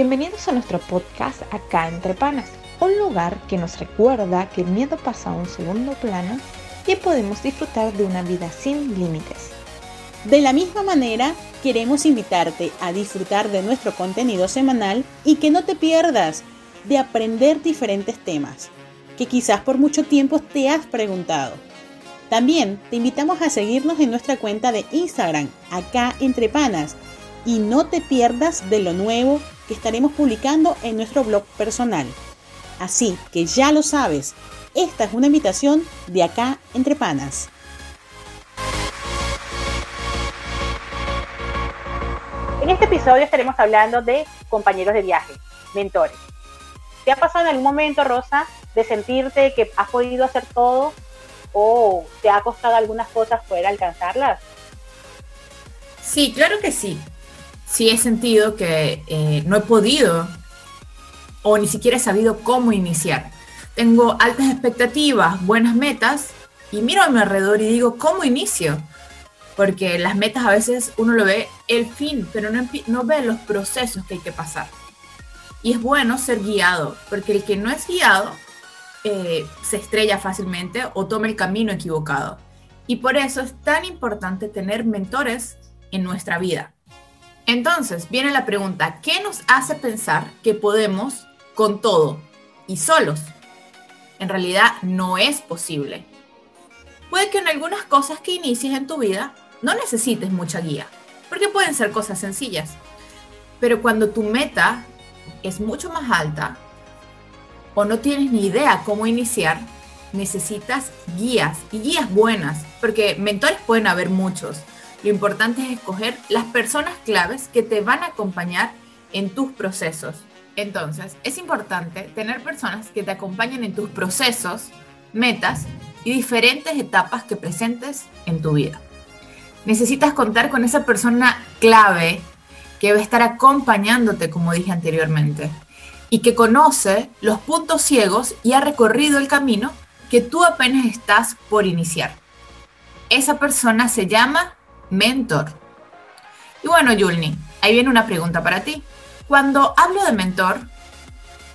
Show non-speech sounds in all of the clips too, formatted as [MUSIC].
Bienvenidos a nuestro podcast Acá entre Panas, un lugar que nos recuerda que el miedo pasa a un segundo plano y podemos disfrutar de una vida sin límites. De la misma manera, queremos invitarte a disfrutar de nuestro contenido semanal y que no te pierdas de aprender diferentes temas que quizás por mucho tiempo te has preguntado. También te invitamos a seguirnos en nuestra cuenta de Instagram, acá entre panas, y no te pierdas de lo nuevo que estaremos publicando en nuestro blog personal. Así que ya lo sabes, esta es una invitación de acá entre panas. En este episodio estaremos hablando de compañeros de viaje, mentores. ¿Te ha pasado en algún momento, Rosa, de sentirte que has podido hacer todo o te ha costado algunas cosas poder alcanzarlas? Sí, claro que sí. Sí he sentido que eh, no he podido o ni siquiera he sabido cómo iniciar. Tengo altas expectativas, buenas metas y miro a mi alrededor y digo, ¿cómo inicio? Porque las metas a veces uno lo ve el fin, pero no, ve los procesos que hay que pasar. Y es bueno ser guiado, porque el que no es guiado eh, se estrella fácilmente o toma el camino equivocado. Y por eso es tan importante tener mentores en nuestra vida. Entonces, viene la pregunta, ¿qué nos hace pensar que podemos con todo y solos? En realidad no es posible. Puede que en algunas cosas que inicies en tu vida no necesites mucha guía, porque pueden ser cosas sencillas. Pero cuando tu meta es mucho más alta o no tienes ni idea cómo iniciar, necesitas guías y guías buenas, porque mentores pueden haber muchos. Lo importante es escoger las personas claves que te van a acompañar en tus procesos. Entonces, es importante tener personas que te acompañen en tus procesos, metas y diferentes etapas que presentes en tu vida. Necesitas contar con esa persona clave que va a estar acompañándote, como dije anteriormente y que conoce los puntos ciegos y ha recorrido el camino que tú apenas estás por iniciar. Esa persona se llama mentor. Y bueno, Yulni, ahí viene una pregunta para ti. Cuando hablo de mentor,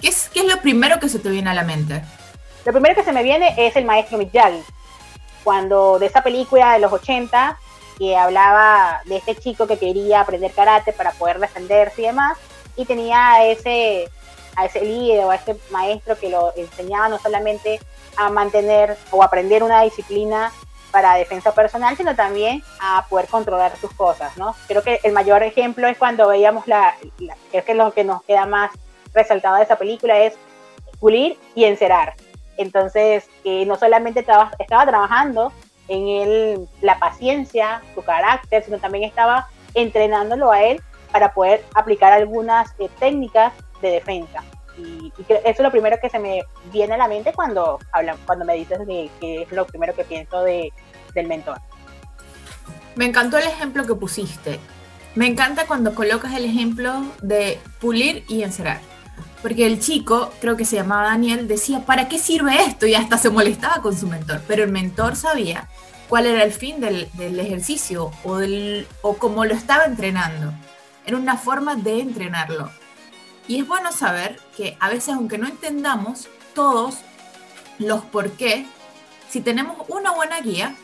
¿qué es, qué es lo primero que se te viene a la mente? Lo primero que se me viene es el maestro Miyagi. Cuando de esa película de los 80, que hablaba de este chico que quería aprender karate para poder defenderse y demás, y tenía ese a ese líder o a ese maestro que lo enseñaba no solamente a mantener o aprender una disciplina para defensa personal, sino también a poder controlar sus cosas, ¿no? Creo que el mayor ejemplo es cuando veíamos la, creo que lo que nos queda más resaltado de esa película es pulir y encerar. Entonces, que no solamente estaba, estaba trabajando en él la paciencia, su carácter, sino también estaba entrenándolo a él para poder aplicar algunas eh, técnicas de defensa. Y, eso es lo primero que se me viene a la mente cuando, hablan, cuando me dices de, que es lo primero que pienso de, del mentor. Me encantó el ejemplo que pusiste. Me encanta cuando colocas el ejemplo de pulir y encerrar. Porque el chico, creo que se llamaba Daniel, decía, ¿para qué sirve esto? Y hasta se molestaba con su mentor. Pero el mentor sabía cuál era el fin del, del ejercicio o, del, o cómo lo estaba entrenando. Era una forma de entrenarlo. Y es bueno saber que a veces, aunque no entendamos todos los por qué, si tenemos una buena guía,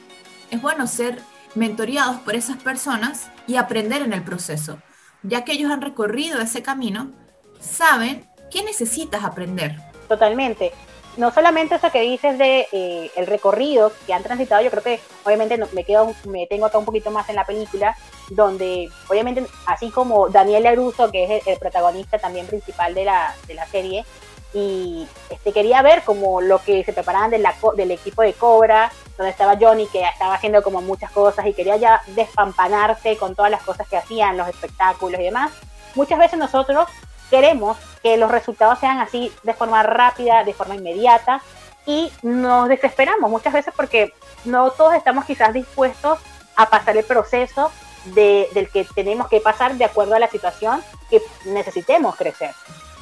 es bueno ser mentoreados por esas personas y aprender en el proceso, ya que ellos han recorrido ese camino, saben qué necesitas aprender. Totalmente no solamente eso que dices de eh, el recorrido que han transitado, yo creo que obviamente me quedo, me tengo acá un poquito más en la película, donde obviamente así como Daniel Aruso, que es el, protagonista también principal de la, de la serie, y este, quería ver como lo que se preparaban del equipo de Cobra, donde estaba Johnny, que estaba haciendo como muchas cosas y quería ya despampanarse con todas las cosas que hacían, los espectáculos y demás. Muchas veces nosotros queremos que los resultados sean así de forma rápida, de forma inmediata y nos desesperamos muchas veces porque no todos estamos quizás dispuestos a pasar el proceso del que tenemos que pasar de acuerdo a la situación que necesitemos crecer.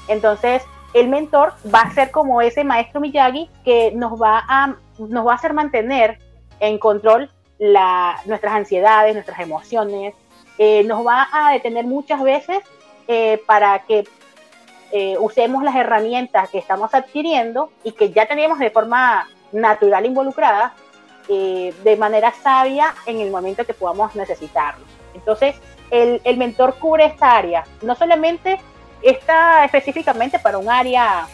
Entonces, el mentor va a ser como ese maestro Miyagi que nos va a, nos va a hacer mantener en control la, nuestras ansiedades, nuestras emociones, eh, nos va a detener muchas veces eh, para que eh, usemos las herramientas que estamos adquiriendo y que ya tenemos de forma natural involucrada eh, de manera sabia en el momento que podamos necesitarlo. Entonces, el, el, mentor cubre esta área, no solamente está específicamente para un área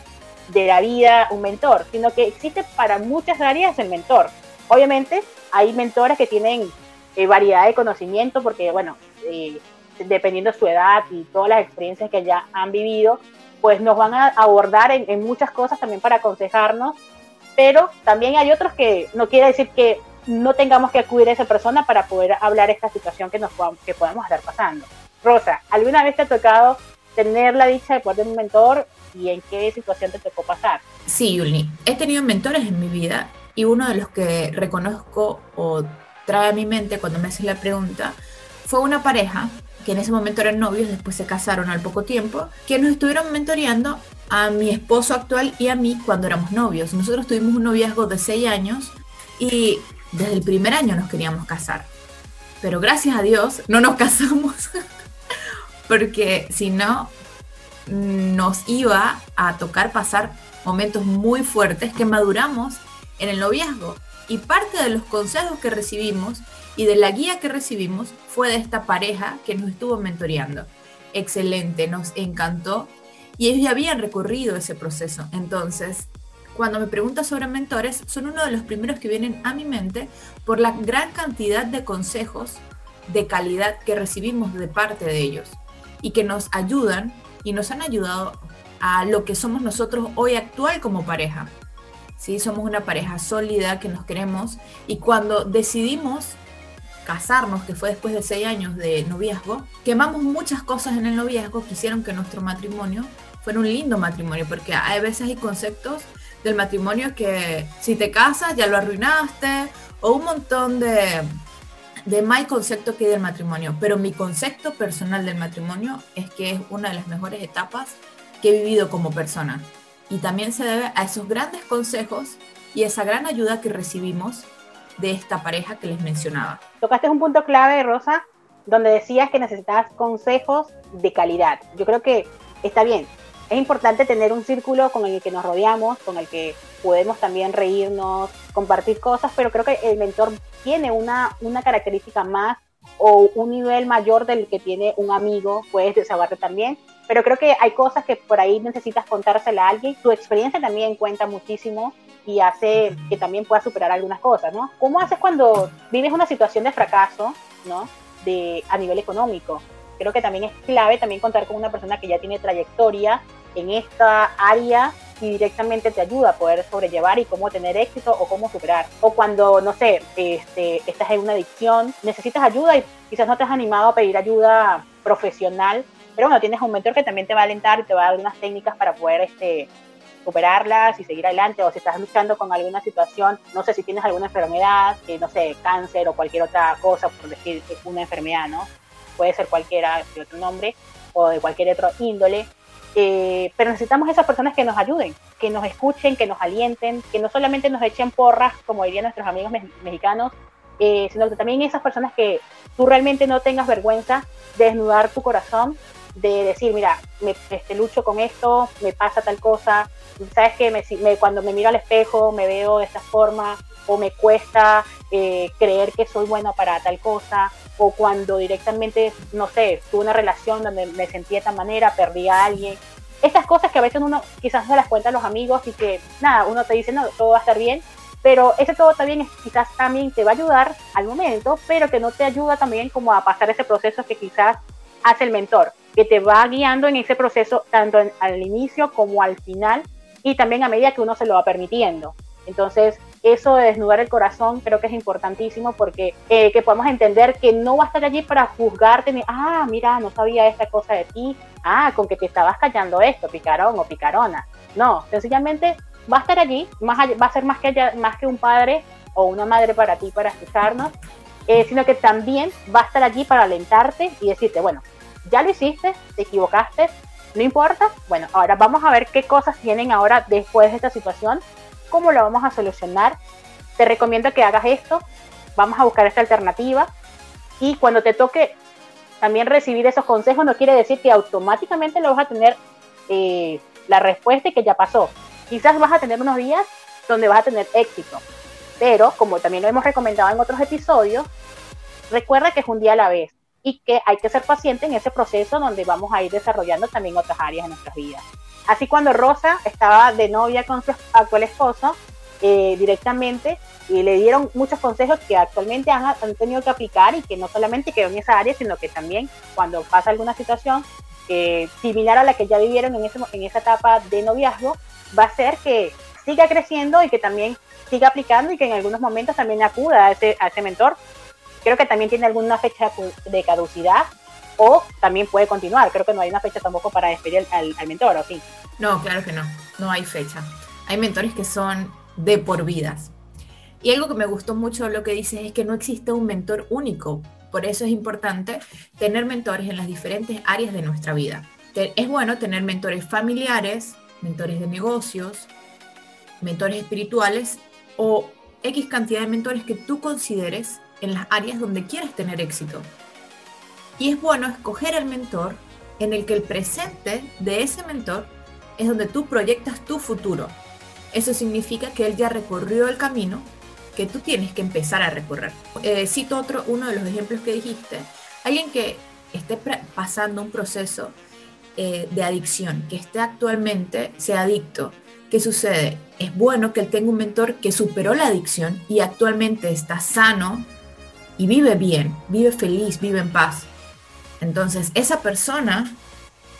de la vida un mentor, sino que existe para muchas áreas el mentor. Obviamente, hay mentores que tienen eh, variedad de conocimiento porque, bueno, eh, dependiendo de su edad y todas las experiencias que ya han vivido, pues nos van a abordar en, muchas cosas también para aconsejarnos, pero también hay otros que no quiere decir que no tengamos que acudir a esa persona para poder hablar esta situación que nos que podamos estar pasando. Rosa, ¿alguna vez te ha tocado tener la dicha de poder tener un mentor y en qué situación te tocó pasar? Sí, Yuli, he tenido mentores en mi vida y uno de los que reconozco o trae a mi mente cuando me haces la pregunta fue una pareja que en ese momento eran novios, después se casaron al poco tiempo, que nos estuvieron mentoreando a mi esposo actual y a mí cuando éramos novios. Nosotros tuvimos un noviazgo de seis años y desde el primer año nos queríamos casar. Pero gracias a Dios no nos [LAUGHS] casamos, porque si no, nos iba a tocar pasar momentos muy fuertes que maduramos en el noviazgo. Y parte de los consejos que recibimos y de la guía que recibimos fue de esta pareja que nos estuvo mentoreando. Excelente, nos encantó y ellos ya habían recorrido ese proceso. Entonces, cuando me preguntas sobre mentores, son uno de los primeros que vienen a mi mente por la gran cantidad de consejos de calidad que recibimos de parte de ellos y que nos ayudan y nos han ayudado a lo que somos nosotros hoy actual como pareja. ¿Sí? Somos una pareja sólida que nos queremos y cuando decidimos casarnos, que fue después de seis años de noviazgo, quemamos muchas cosas en el noviazgo que hicieron que nuestro matrimonio fuera un lindo matrimonio, porque hay veces hay conceptos del matrimonio que si te casas ya lo arruinaste, o un montón de, de mal concepto que hay del matrimonio. Pero mi concepto personal del matrimonio es que es una de las mejores etapas que he vivido como persona. Y también se debe a esos grandes consejos y esa gran ayuda que recibimos de esta pareja que les mencionaba. Tocaste un punto clave, Rosa, donde decías que necesitabas consejos de calidad. Yo creo que está bien, es importante tener un círculo con el que nos rodeamos, con el que podemos también reírnos, compartir cosas, pero creo que el mentor tiene una, una característica más o un nivel mayor del que tiene un amigo, puedes desahogarte también, pero creo que hay cosas que por ahí necesitas contársela a alguien, tu experiencia también cuenta muchísimo y hace que también puedas superar algunas cosas, ¿no? ¿Cómo haces cuando vives una situación de fracaso, ¿no? De, a nivel económico creo que también es clave también contar con una persona que ya tiene trayectoria en esta área y directamente te ayuda a poder sobrellevar y cómo tener éxito o cómo superar. O cuando, no sé, este, estás en una adicción, necesitas ayuda y quizás no te has animado a pedir ayuda profesional, pero bueno, tienes un mentor que también te va a alentar y te va a dar algunas técnicas para poder este, superarlas y seguir adelante, o si estás luchando con alguna situación, no sé si tienes alguna enfermedad, que no sé, cáncer o cualquier otra cosa, por decir una enfermedad, ¿no? puede ser cualquiera de otro nombre o de cualquier otro índole, eh, pero necesitamos esas personas que nos ayuden, que nos escuchen, que nos alienten, que no solamente nos echen porras, como dirían nuestros amigos mexicanos, eh, sino que también esas personas que tú realmente no tengas vergüenza de desnudar tu corazón, de decir, mira, me este, lucho con esto, me pasa tal cosa, sabes que me, cuando me miro al espejo me veo de esta forma, o me cuesta eh, creer que soy bueno para tal cosa, o cuando directamente, no sé, tuve una relación donde me sentí de esta manera, perdí a alguien. Estas cosas que a veces uno quizás no las cuenta a los amigos y que nada, uno te dice, no, todo va a estar bien, pero ese todo bien quizás también te va a ayudar al momento, pero que no te ayuda también como a pasar ese proceso que quizás hace el mentor, que te va guiando en ese proceso tanto al inicio como al final y también a medida que uno se lo va permitiendo. Entonces, eso de desnudar el corazón creo que es importantísimo porque eh, que podamos entender que no va a estar allí para juzgarte, ni, ah, mira, no sabía esta cosa de ti, ah, con que te estabas callando esto, picarón o picarona. No, sencillamente va a estar allí, más va a ser más que, más que un padre o una madre para ti, para escucharnos, eh, sino que también va a estar allí para alentarte y decirte, bueno, ya lo hiciste, te equivocaste, no importa, bueno, ahora vamos a ver qué cosas tienen ahora después de esta situación cómo lo vamos a solucionar. Te recomiendo que hagas esto, vamos a buscar esta alternativa. Y cuando te toque también recibir esos consejos no quiere decir que automáticamente lo vas a tener eh, la respuesta y que ya pasó. Quizás vas a tener unos días donde vas a tener éxito, pero como también lo hemos recomendado en otros episodios, recuerda que es un día a la vez y que hay que ser paciente en ese proceso donde vamos a ir desarrollando también otras áreas de nuestras vidas. Así cuando Rosa estaba de novia con su actual esposo, eh, directamente y le dieron muchos consejos que actualmente han, tenido que aplicar y que no solamente quedó en esa área, sino que también cuando pasa alguna situación eh, similar a la que ya vivieron en, ese, en esa etapa de noviazgo, va a ser que siga creciendo y que también siga aplicando y que en algunos momentos también acuda a ese, a ese mentor creo que también tiene alguna fecha de caducidad o también puede continuar. Creo que no hay una fecha tampoco para despedir al, mentor, ¿o sí? No, claro que no, no hay fecha. Hay mentores que son de por vidas. Y algo que me gustó mucho lo que dice es que no existe un mentor único. Por eso es importante tener mentores en las diferentes áreas de nuestra vida. Es bueno tener mentores familiares, mentores de negocios, mentores espirituales o X cantidad de mentores que tú consideres en las áreas donde quieres tener éxito. Y es bueno escoger el mentor en el que el presente de ese mentor es donde tú proyectas tu futuro. Eso significa que él ya recorrió el camino que tú tienes que empezar a recorrer. Eh, cito otro, uno de los ejemplos que dijiste. Alguien que esté pasando un proceso eh, de adicción, que esté actualmente, sea adicto. ¿Qué sucede? Es bueno que él tenga un mentor que superó la adicción y actualmente está sano, y vive bien, vive feliz, vive en paz. Entonces, esa persona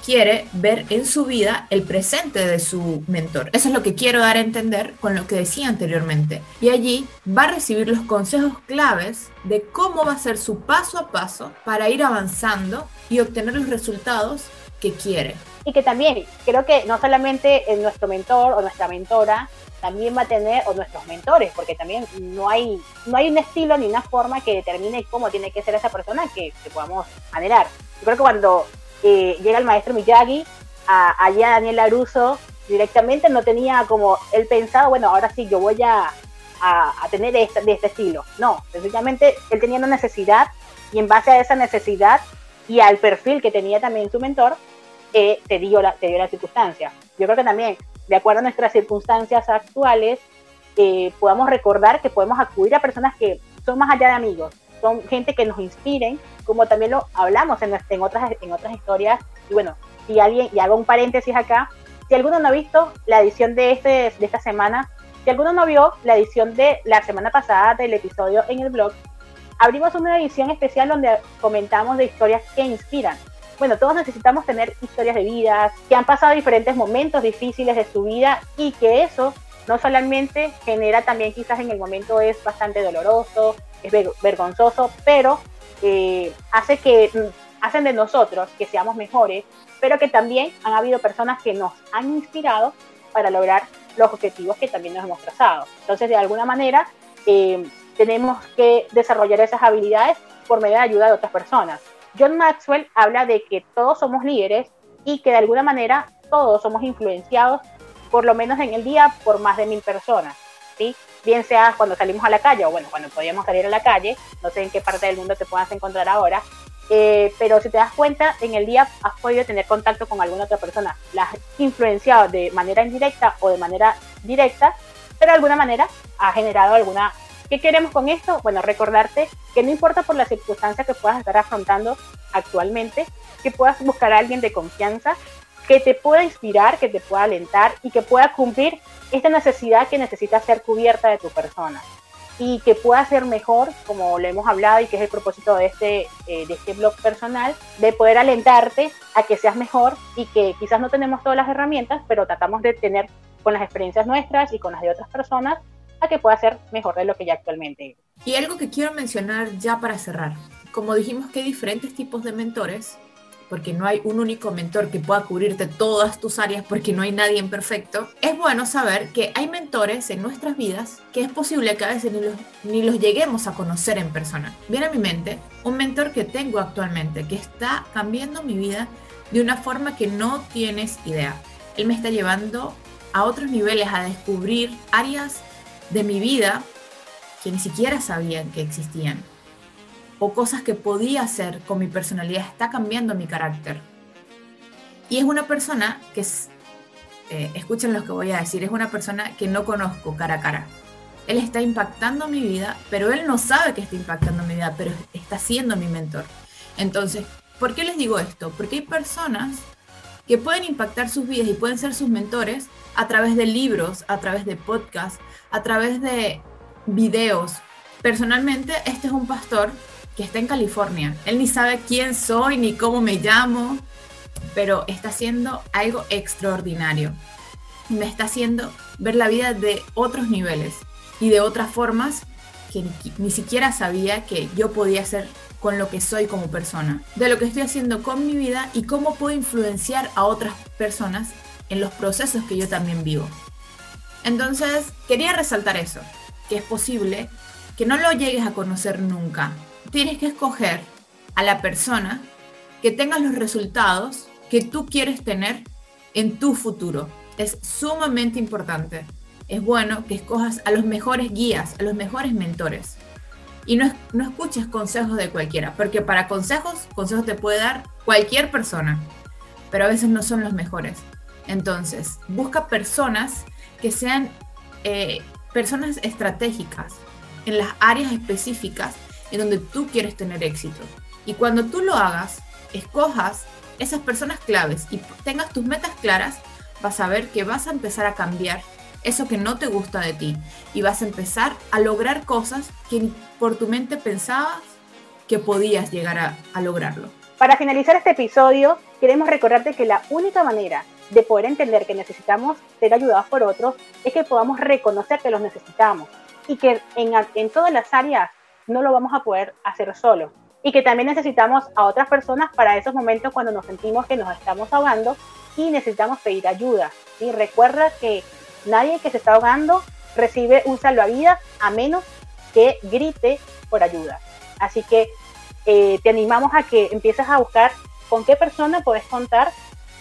quiere ver en su vida el presente de su mentor. Eso es lo que quiero dar a entender con lo que decía anteriormente. Y allí va a recibir los consejos claves de cómo va a ser su paso a paso para ir avanzando y obtener los resultados que quiere. Y que también creo que no solamente en nuestro mentor o nuestra mentora también va a tener, o nuestros mentores, porque también no hay, no hay un estilo ni una forma que determine cómo tiene que ser esa persona que, podamos anhelar. Yo creo que cuando eh, llega el maestro Miyagi, a, allá Daniel Laruso, directamente no tenía como él pensado, bueno, ahora sí, yo voy a, a, tener este, de este estilo. No, sencillamente él tenía una necesidad y en base a esa necesidad y al perfil que tenía también su mentor, eh, te, dio la, te dio la circunstancia. Yo creo que también de acuerdo a nuestras circunstancias actuales, eh, podamos recordar que podemos acudir a personas que son más allá de amigos, son gente que nos inspiren, como también lo hablamos en, otras historias. Y bueno, si alguien, y hago un paréntesis acá, si alguno no ha visto la edición de, este, de esta semana, si alguno no vio la edición de la semana pasada del episodio en el blog, abrimos una edición especial donde comentamos de historias que inspiran bueno, todos necesitamos tener historias de vida, que han pasado diferentes momentos difíciles de su vida y que eso no solamente genera también quizás en el momento es bastante doloroso, es vergonzoso, pero eh, hace que mm, hacen de nosotros que seamos mejores, pero que también han habido personas que nos han inspirado para lograr los objetivos que también nos hemos trazado. Entonces, de alguna manera, eh, tenemos que desarrollar esas habilidades por medio de ayuda de otras personas. John Maxwell habla de que todos somos líderes y que de alguna manera todos somos influenciados, por lo menos en el día, por más de mil personas. ¿sí? Bien sea cuando salimos a la calle o bueno, cuando podíamos salir a la calle, no sé en qué parte del mundo te puedas encontrar ahora, eh, pero si te das cuenta, en el día has podido tener contacto con alguna otra persona, la has influenciado de manera indirecta o de manera directa, pero de alguna manera ha generado alguna ¿Qué queremos con esto? Bueno, recordarte que no importa por la circunstancia que puedas estar afrontando actualmente, que puedas buscar a alguien de confianza que te pueda inspirar, que te pueda alentar y que pueda cumplir esta necesidad que necesita ser cubierta de tu persona y que pueda ser mejor, como lo hemos hablado y que es el propósito de este, eh, de este blog personal, de poder alentarte a que seas mejor y que quizás no tenemos todas las herramientas, pero tratamos de tener con las experiencias nuestras y con las de otras personas que pueda ser mejor de lo que ya actualmente Y algo que quiero mencionar ya para cerrar. Como dijimos que hay diferentes tipos de mentores, porque no hay un único mentor que pueda cubrirte todas tus áreas porque no hay nadie perfecto, es bueno saber que hay mentores en nuestras vidas que es posible que a veces ni los, ni los lleguemos a conocer en persona. Viene a mi mente un mentor que tengo actualmente que está cambiando mi vida de una forma que no tienes idea. Él me está llevando a otros niveles, a descubrir áreas de mi vida que ni siquiera sabían que existían. O cosas que podía hacer con mi personalidad está cambiando mi carácter. Y es una persona que, es, eh, escuchen lo que voy a decir, es una persona que no conozco cara a cara. Él está impactando mi vida, pero él no sabe que está impactando mi vida, pero está siendo mi mentor. Entonces, ¿por qué les digo esto? Porque hay personas que pueden impactar sus vidas y pueden ser sus mentores a través de libros, a través de podcasts, a través de videos. Personalmente, este es un pastor que está en California. Él ni sabe quién soy ni cómo me llamo, pero está haciendo algo extraordinario. Me está haciendo ver la vida de otros niveles y de otras formas que ni, siquiera sabía que yo podía hacer con lo que soy como persona, de lo que estoy haciendo con mi vida y cómo puedo influenciar a otras personas en los procesos que yo también vivo. Entonces, quería resaltar eso, que es posible que no lo llegues a conocer nunca. Tienes que escoger a la persona que tenga los resultados que tú quieres tener en tu futuro. Es sumamente importante. Es bueno que escojas a los mejores guías, a los mejores mentores y no, no escuches consejos de cualquiera, porque para consejos, consejos te puede dar cualquier persona, pero a veces no son los mejores. Entonces, busca personas que sean eh, personas estratégicas en las áreas específicas en donde tú quieres tener éxito. Y cuando tú lo hagas, escojas esas personas claves y tengas tus metas claras, vas a ver que vas a empezar a cambiar eso que no te gusta de ti y vas a empezar a lograr cosas que por tu mente pensabas que podías llegar a, lograrlo. Para finalizar este episodio, queremos recordarte que la única manera de poder entender que necesitamos ser ayudados por otros es que podamos reconocer que los necesitamos y que en, en todas las áreas no lo vamos a poder hacer solo y que también necesitamos a otras personas para esos momentos cuando nos sentimos que nos estamos ahogando y necesitamos pedir ayuda. Y recuerda que Nadie que se está ahogando recibe un salvavidas a menos que grite por ayuda. Así que eh, te animamos a que empieces a buscar con qué persona puedes contar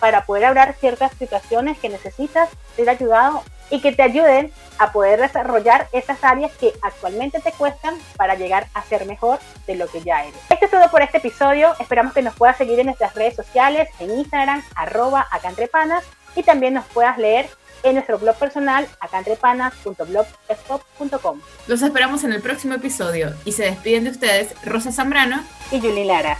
para poder hablar ciertas situaciones que necesitas ser ayudado y que te ayuden a poder desarrollar esas áreas que actualmente te cuestan para llegar a ser mejor de lo que ya eres. Esto es todo por este episodio. Esperamos que nos puedas seguir en nuestras redes sociales, en Instagram, arroba acantrepanas, y también nos puedas leer en nuestro blog personal acantrepanas.blogspot.com. Los esperamos en el próximo episodio y se despiden de ustedes Rosa Zambrano y Julie Lara.